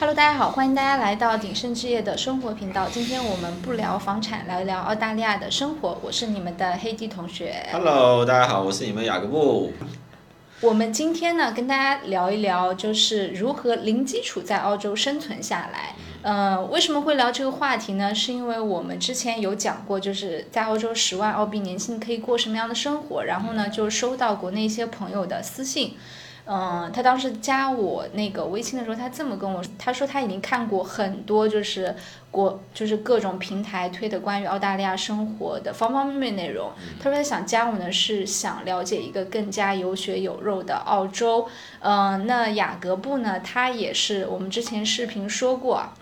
Hello，大家好，欢迎大家来到鼎盛置业的生活频道。今天我们不聊房产，聊一聊澳大利亚的生活。我是你们的黑弟同学。Hello，大家好，我是你们雅各布。我们今天呢，跟大家聊一聊，就是如何零基础在澳洲生存下来。呃，为什么会聊这个话题呢？是因为我们之前有讲过，就是在澳洲十万澳币年薪可以过什么样的生活。然后呢，就收到国内一些朋友的私信。嗯，他当时加我那个微信的时候，他这么跟我说，他说他已经看过很多，就是国就是各种平台推的关于澳大利亚生活的方方面面内容。他说他想加我呢，是想了解一个更加有血有肉的澳洲。嗯、那雅各布呢，他也是我们之前视频说过啊。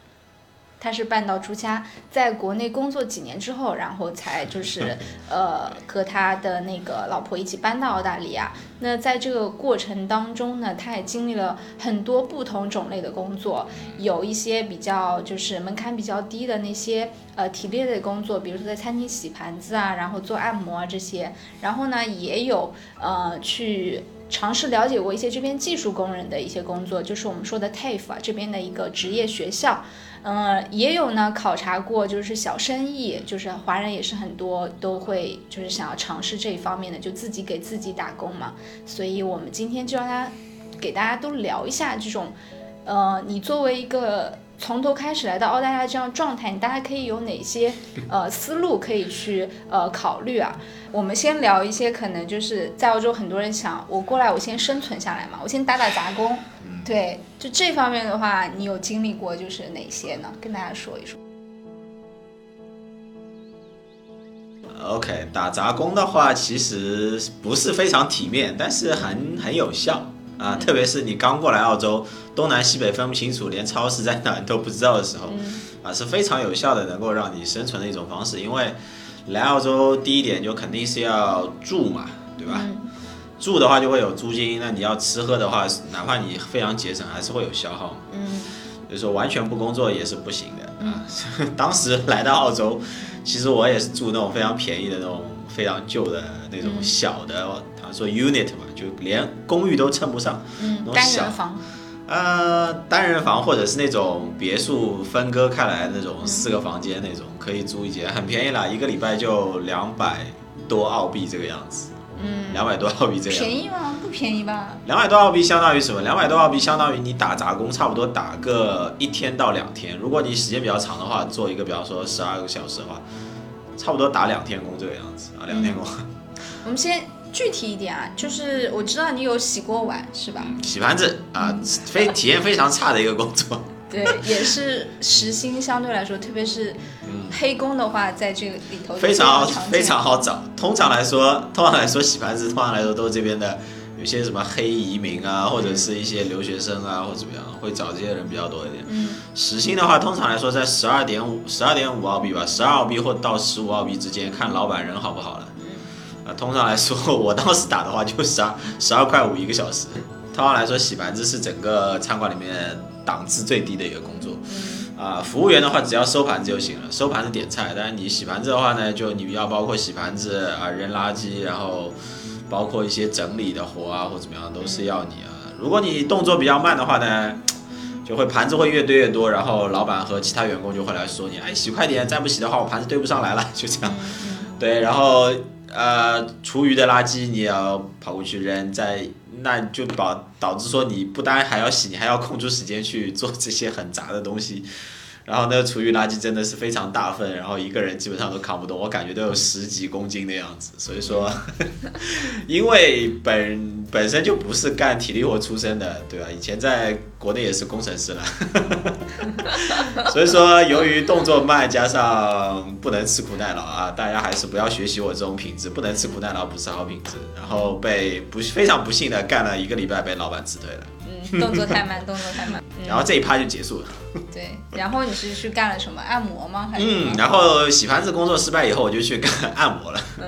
他是半道出家，在国内工作几年之后，然后才就是 呃和他的那个老婆一起搬到澳大利亚。那在这个过程当中呢，他也经历了很多不同种类的工作，有一些比较就是门槛比较低的那些呃体力类的工作，比如说在餐厅洗盘子啊，然后做按摩啊这些。然后呢，也有呃去。尝试了解过一些这边技术工人的一些工作，就是我们说的 TAFE 啊这边的一个职业学校，嗯，也有呢考察过就是小生意，就是华人也是很多都会就是想要尝试这一方面的，就自己给自己打工嘛。所以我们今天就让大家给大家都聊一下这种，呃，你作为一个从头开始来到澳大利亚这样状态，你大概可以有哪些呃思路可以去呃考虑啊？我们先聊一些可能就是在澳洲很多人想我过来我先生存下来嘛，我先打打杂工。对，就这方面的话，你有经历过就是哪些呢？跟大家说一说。OK，打杂工的话，其实不是非常体面，但是很很有效啊。特别是你刚过来澳洲，东南西北分不清楚，连超市在哪你都不知道的时候，啊，是非常有效的，能够让你生存的一种方式。因为来澳洲第一点就肯定是要住嘛，对吧？住的话就会有租金，那你要吃喝的话，哪怕你非常节省，还是会有消耗嘛。嗯所以说完全不工作也是不行的啊。当时来到澳洲，其实我也是住那种非常便宜的那种非常旧的那种小的，他说 unit 嘛，就连公寓都称不上，嗯，单那种小人房。呃，单人房或者是那种别墅分割开来那种四个房间那种，可以租一间，很便宜啦，一个礼拜就两百多澳币这个样子，嗯，两百多澳币这样。便宜吗？不便宜吧？两百多澳币相当于什么？两百多澳币相当于你打杂工，差不多打个一天到两天。如果你时间比较长的话，做一个比方说十二个小时的话，差不多打两天工这个样子啊，两天工。我们先具体一点啊，就是我知道你有洗过碗是吧？洗盘子啊，非体验非常差的一个工作。对，也是时薪相对来说，特别是黑工的话，在这个里头非常好非常好找。通常来说，通常来说洗盘子，通常来说都是这边的有些什么黑移民啊，或者是一些留学生啊，或者怎么样，会找这些人比较多一点。嗯时薪的话，通常来说在十二点五、十二点五澳币吧，十二澳币或到十五澳币之间，看老板人好不好了。啊，通常来说，我当时打的话就十二十二块五一个小时。通常来说，洗盘子是整个餐馆里面档次最低的一个工作。啊，服务员的话只要收盘子就行了，收盘子点菜。但是你洗盘子的话呢，就你要包括洗盘子啊、扔垃圾，然后包括一些整理的活啊或怎么样，都是要你啊。如果你动作比较慢的话呢，就会盘子会越堆越多，然后老板和其他员工就会来说你，哎，洗快点，再不洗的话，我盘子堆不上来了，就这样。对，然后呃，厨余的垃圾你也要跑过去扔，在那就导导致说你不单还要洗，你还要空出时间去做这些很杂的东西。然后那个厨余垃圾真的是非常大份，然后一个人基本上都扛不动，我感觉都有十几公斤的样子。所以说，因为本本身就不是干体力活出身的，对吧？以前在国内也是工程师了，所以说由于动作慢，加上不能吃苦耐劳啊，大家还是不要学习我这种品质，不能吃苦耐劳不是好品质。然后被不非常不幸的干了一个礼拜，被老板辞退了，嗯，动作太慢，动作太慢。然后这一趴就结束了。对，然后你是去干了什么？按摩吗？还是？，嗯然后洗盘子工作失败以后，我就去干按摩了。嗯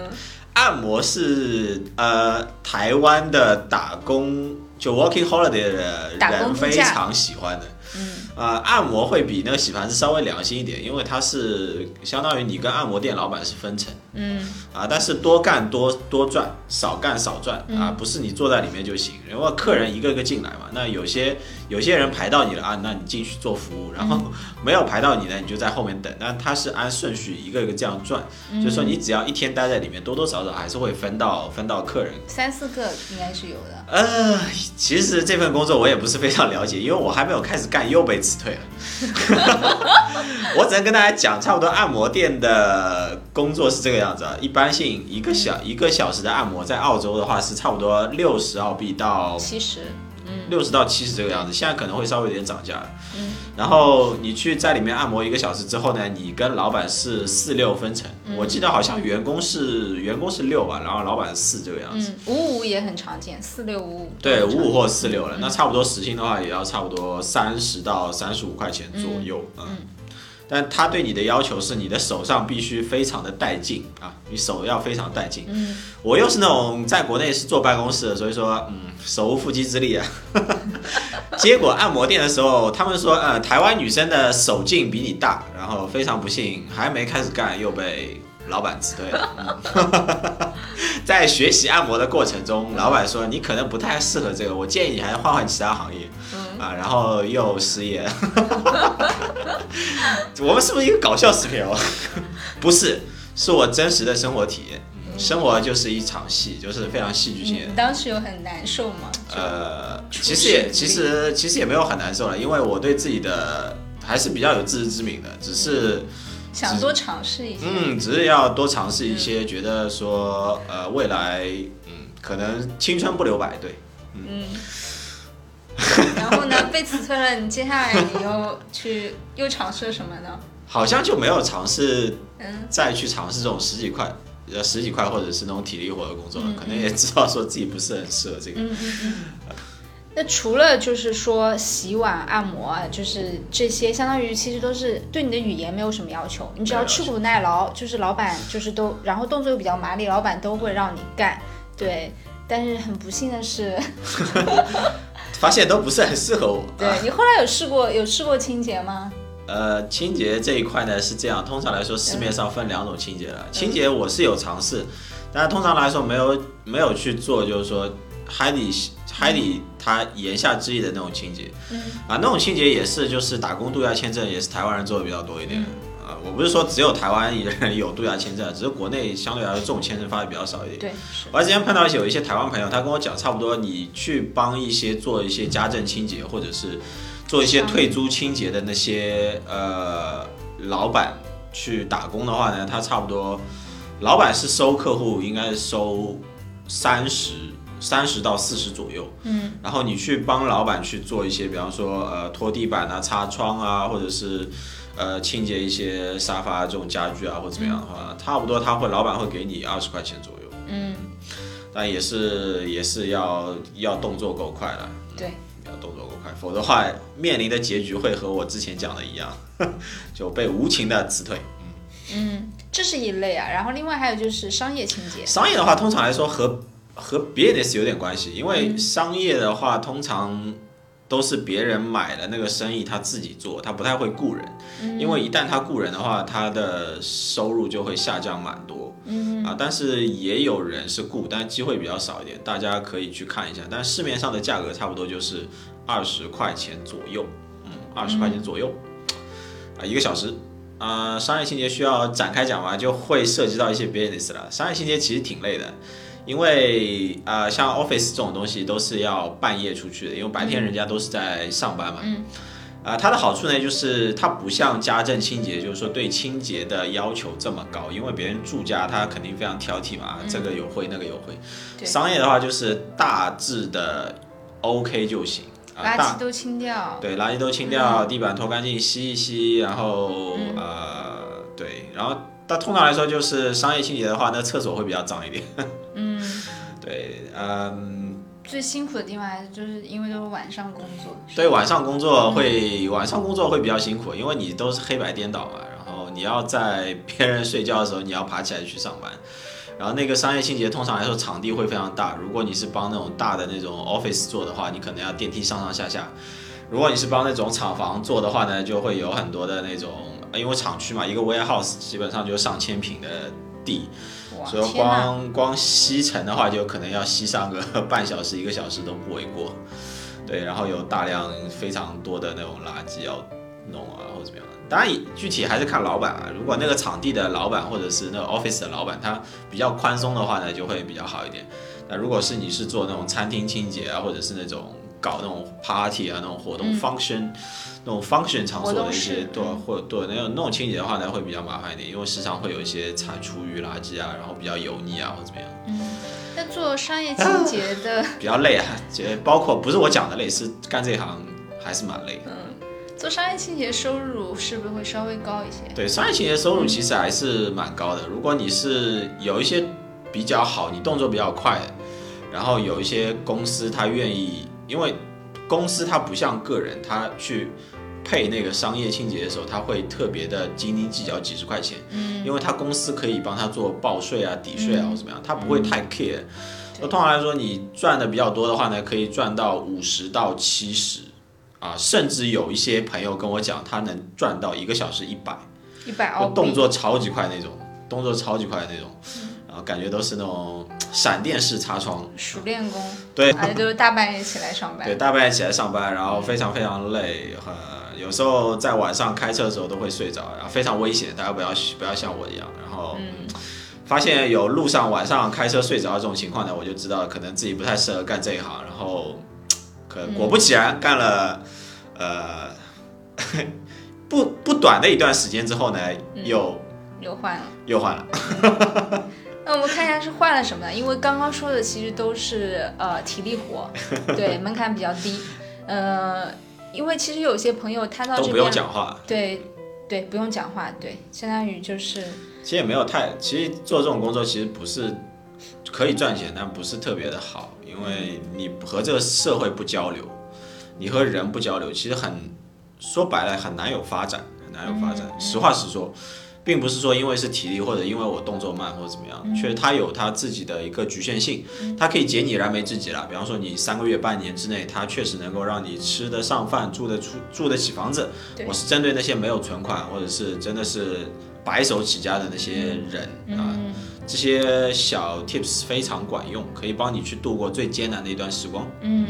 按摩是呃台湾的打工就 working holiday 的人非常喜欢的。嗯，呃，按摩会比那个洗盘子稍微良心一点，因为它是相当于你跟按摩店老板是分成。嗯，啊，但是多干多多赚，少干少赚嗯啊，不是你坐在里面就行。因为客人一个个进来嘛，那有些有些人排到你了啊，那你进去做服务，然后嗯 没有排到你呢，你就在后面等。但他是按顺序一个一个这样转，嗯就是说你只要一天待在里面，多多少少还是会分到分到客人。三四个应该是有的。呃，其实这份工作我也不是非常了解，因为我还没有开始干又被辞退了。我只能跟大家讲，差不多按摩店的工作是这个样子啊。一般性一个小一个小时的按摩，在澳洲的话是差不多六十澳币到七十，嗯六十到七十这个样子，现在可能会稍微有点涨价了。嗯然后你去在里面按摩一个小时之后呢，你跟老板是四六分成。嗯我记得好像员工是员工是六吧，然后老板四这个样子。嗯，五五也很常见，四六五五。对，五五或四六了，那差不多时薪的话，也要差不多三十到三十五块钱左右，嗯。但他对你的要求是，你的手上必须非常的带劲啊，你手要非常带劲。嗯，我又是那种在国内是坐办公室的，所以说，嗯，手无缚鸡之力啊。结果按摩店的时候，他们说，呃，台湾女生的手劲比你大，然后非常不幸，还没开始干又被老板辞退了。嗯 在学习按摩的过程中，老板说你可能不太适合这个，我建议你还是换换其他行业。啊，然后又失业。我们是不是一个搞笑视频哦？不是，是我真实的生活体验。嗯生活就是一场戏，就是非常戏剧性的你。当时有很难受吗？呃，其实也其实其实也没有很难受了，因为我对自己的还是比较有自知之明的，只是想多尝试一些。嗯，只是要多尝试一些，觉得说呃未来嗯可能青春不留白，对。嗯。然后呢？被辞退了，你接下来你又去又尝试了什么呢？好像就没有尝试嗯再去尝试这种十几块呃十几块或者是那种体力活的工作了，嗯可能也知道说自己不是很适合这个。嗯嗯嗯。那除了就是说洗碗、按摩啊，就是这些，相当于其实都是对你的语言没有什么要求，你只要吃苦耐劳，就是老板就是都，然后动作又比较麻利，老板都会让你干。对，但是很不幸的是，发现都不是很适合我。啊对你后来有试过有试过清洁吗？呃，清洁这一块呢是这样，通常来说市面上分两种清洁嗯了。清洁我是有尝试，但是通常来说没有没有去做，就是说海底海底它言下之意的那种清洁。嗯啊，那种清洁也是就是打工度假签证，也是台湾人做的比较多一点。啊，我不是说只有台湾人有度假签证，只是国内相对来说这种签证发的比较少一点。我之前碰到有一些台湾朋友，他跟我讲，差不多你去帮一些做一些家政清洁，或者是做一些退租清洁的那些呃老板去打工的话呢，他差不多老板是收客户应该是收三十三十到四十左右，嗯，然后你去帮老板去做一些，比方说呃拖地板啊、擦窗啊，或者是呃清洁一些沙发这种家具啊，或者怎么样的话，差不多他会老板会给你二十块钱左右。嗯，但也是也是要要动作够快了，对，要动作够快，否则的话面临的结局会和我之前讲的一样，就被无情的辞退。嗯，这是一类啊。然后另外还有就是商业清洁。商业的话，通常来说和和 business 有点关系，因为商业的话通常都是别人买了那个生意，他自己做，他不太会雇人，因为一旦他雇人的话，他的收入就会下降蛮多。嗯。啊，但是也有人是雇，但机会比较少一点，大家可以去看一下。但市面上的价格差不多就是二十块钱左右，嗯，二十块钱左右，啊，一个小时。啊、商业清洁需要展开讲嘛，就会涉及到一些 business 了。商业清洁其实挺累的，因为啊、像 office 这种东西都是要半夜出去的，因为白天人家都是在上班嘛。嗯啊、它的好处呢，就是它不像家政清洁，就是说对清洁的要求这么高，因为别人住家他肯定非常挑剔嘛，这个有会那个有会。对商业的话就是大致的 OK 就行啊，垃圾都清掉。对垃圾都清掉，地板拖干净，吸一吸，然后、嗯呃对，然后但通常来说就是商业清洁的话，那厕所会比较脏一点。嗯，对，嗯，最辛苦的地方还是就是因为都是晚上工作。对，晚上工作会、晚上工作会比较辛苦，因为你都是黑白颠倒嘛，然后你要在别人睡觉的时候，你要爬起来去上班。然后那个商业清洁通常来说场地会非常大，如果你是帮那种大的那种 office 做的话，你可能要电梯上上下下。如果你是帮那种厂房做的话呢，就会有很多的那种，因为厂区嘛，一个 warehouse 基本上就上千平的地，所以光光吸尘的话，就可能要吸上个 半小时一个小时都不为过。对，然后有大量非常多的那种垃圾要弄啊，或者怎么样。当然，具体还是看老板啊。如果那个场地的老板或者是那个 office 的老板他比较宽松的话呢，就会比较好一点。那如果是你是做那种餐厅清洁啊，或者是那种搞那种 party 啊那种活动 function，那种 function 场所的一些对或对那种那种清洁的话呢，会比较麻烦一点，因为时常会有一些产厨余垃圾啊，然后比较油腻啊或者怎么样。嗯，那做商业清洁的 比较累啊，觉包括不是我讲的累，是干这行还是蛮累。嗯。做商业清洁收入是不是会稍微高一些？对，商业清洁收入其实还是蛮高的。如果你是有一些比较好，你动作比较快，然后有一些公司他愿意，因为公司它不像个人，他去配那个商业清洁的时候，他会特别的斤斤计较几十块钱，嗯，因为他公司可以帮他做报税啊、抵税啊或怎么样，他不会太 care。那通常来说，你赚的比较多的话呢，可以赚到五十到七十。啊，甚至有一些朋友跟我讲，他能赚到一个小时一百，一百澳动作超级快那种，动作超级快的那种，然后感觉都是那种闪电式擦窗，熟练工，对，还都是大半夜起来上班，对，大半夜起来上班，然后非常非常累，呃，有时候在晚上开车的时候都会睡着，然后非常危险，大家不要不要像我一样，然后发现有路上晚上开车睡着这种情况呢，我就知道可能自己不太适合干这一行，然后。可果不其然，干了，呃，不不短的一段时间之后呢，又又换了，又换了。那我们看一下是换了什么？因为刚刚说的其实都是呃体力活，对门槛比较低。呃，因为其实有些朋友他到这边不用讲话，对对，不用讲话，对，相当于就是。其实也没有太，其实做这种工作其实不是可以赚钱，但不是特别的好。因为你和这个社会不交流，你和人不交流，其实很说白了很难有发展，很难有发展。实话实说，并不是说因为是体力或者因为我动作慢或者怎么样，确实它有它自己的一个局限性，它可以解你燃眉之急了。比方说你三个月半年之内，它确实能够让你吃得上饭、住得出、住得起房子。我是针对那些没有存款或者是真的是白手起家的那些人啊。这些小 tips 非常管用，可以帮你去度过最艰难的一段时光。嗯。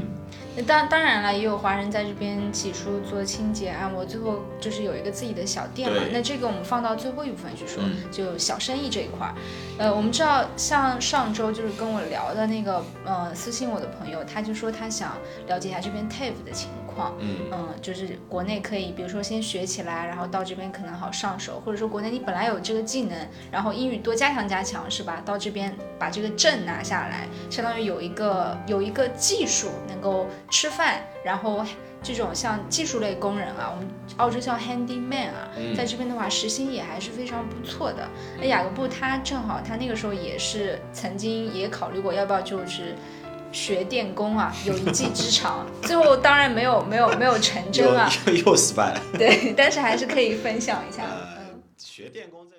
当当然了，也有华人在这边起初做清洁按摩，最后就是有一个自己的小店嘛。那这个我们放到最后一部分去说，就小生意这一块儿。呃，我们知道，像上周就是跟我聊的那个，呃，私信我的朋友，他就说他想了解一下这边 TAFE 的情况。嗯嗯，就是国内可以，比如说先学起来，然后到这边可能好上手，或者说国内你本来有这个技能，然后英语多加强加强，是吧？到这边把这个证拿下来，相当于有一个有一个技术能够。吃饭，然后这种像技术类工人啊，我们澳洲叫 handyman 啊，在这边的话，时薪也还是非常不错的。那雅各布他正好，他那个时候也是曾经也考虑过要不要就是学电工啊，有一技之长，最后当然没有没有没有成真啊，又失败了。对，但是还是可以分享一下。学电工这。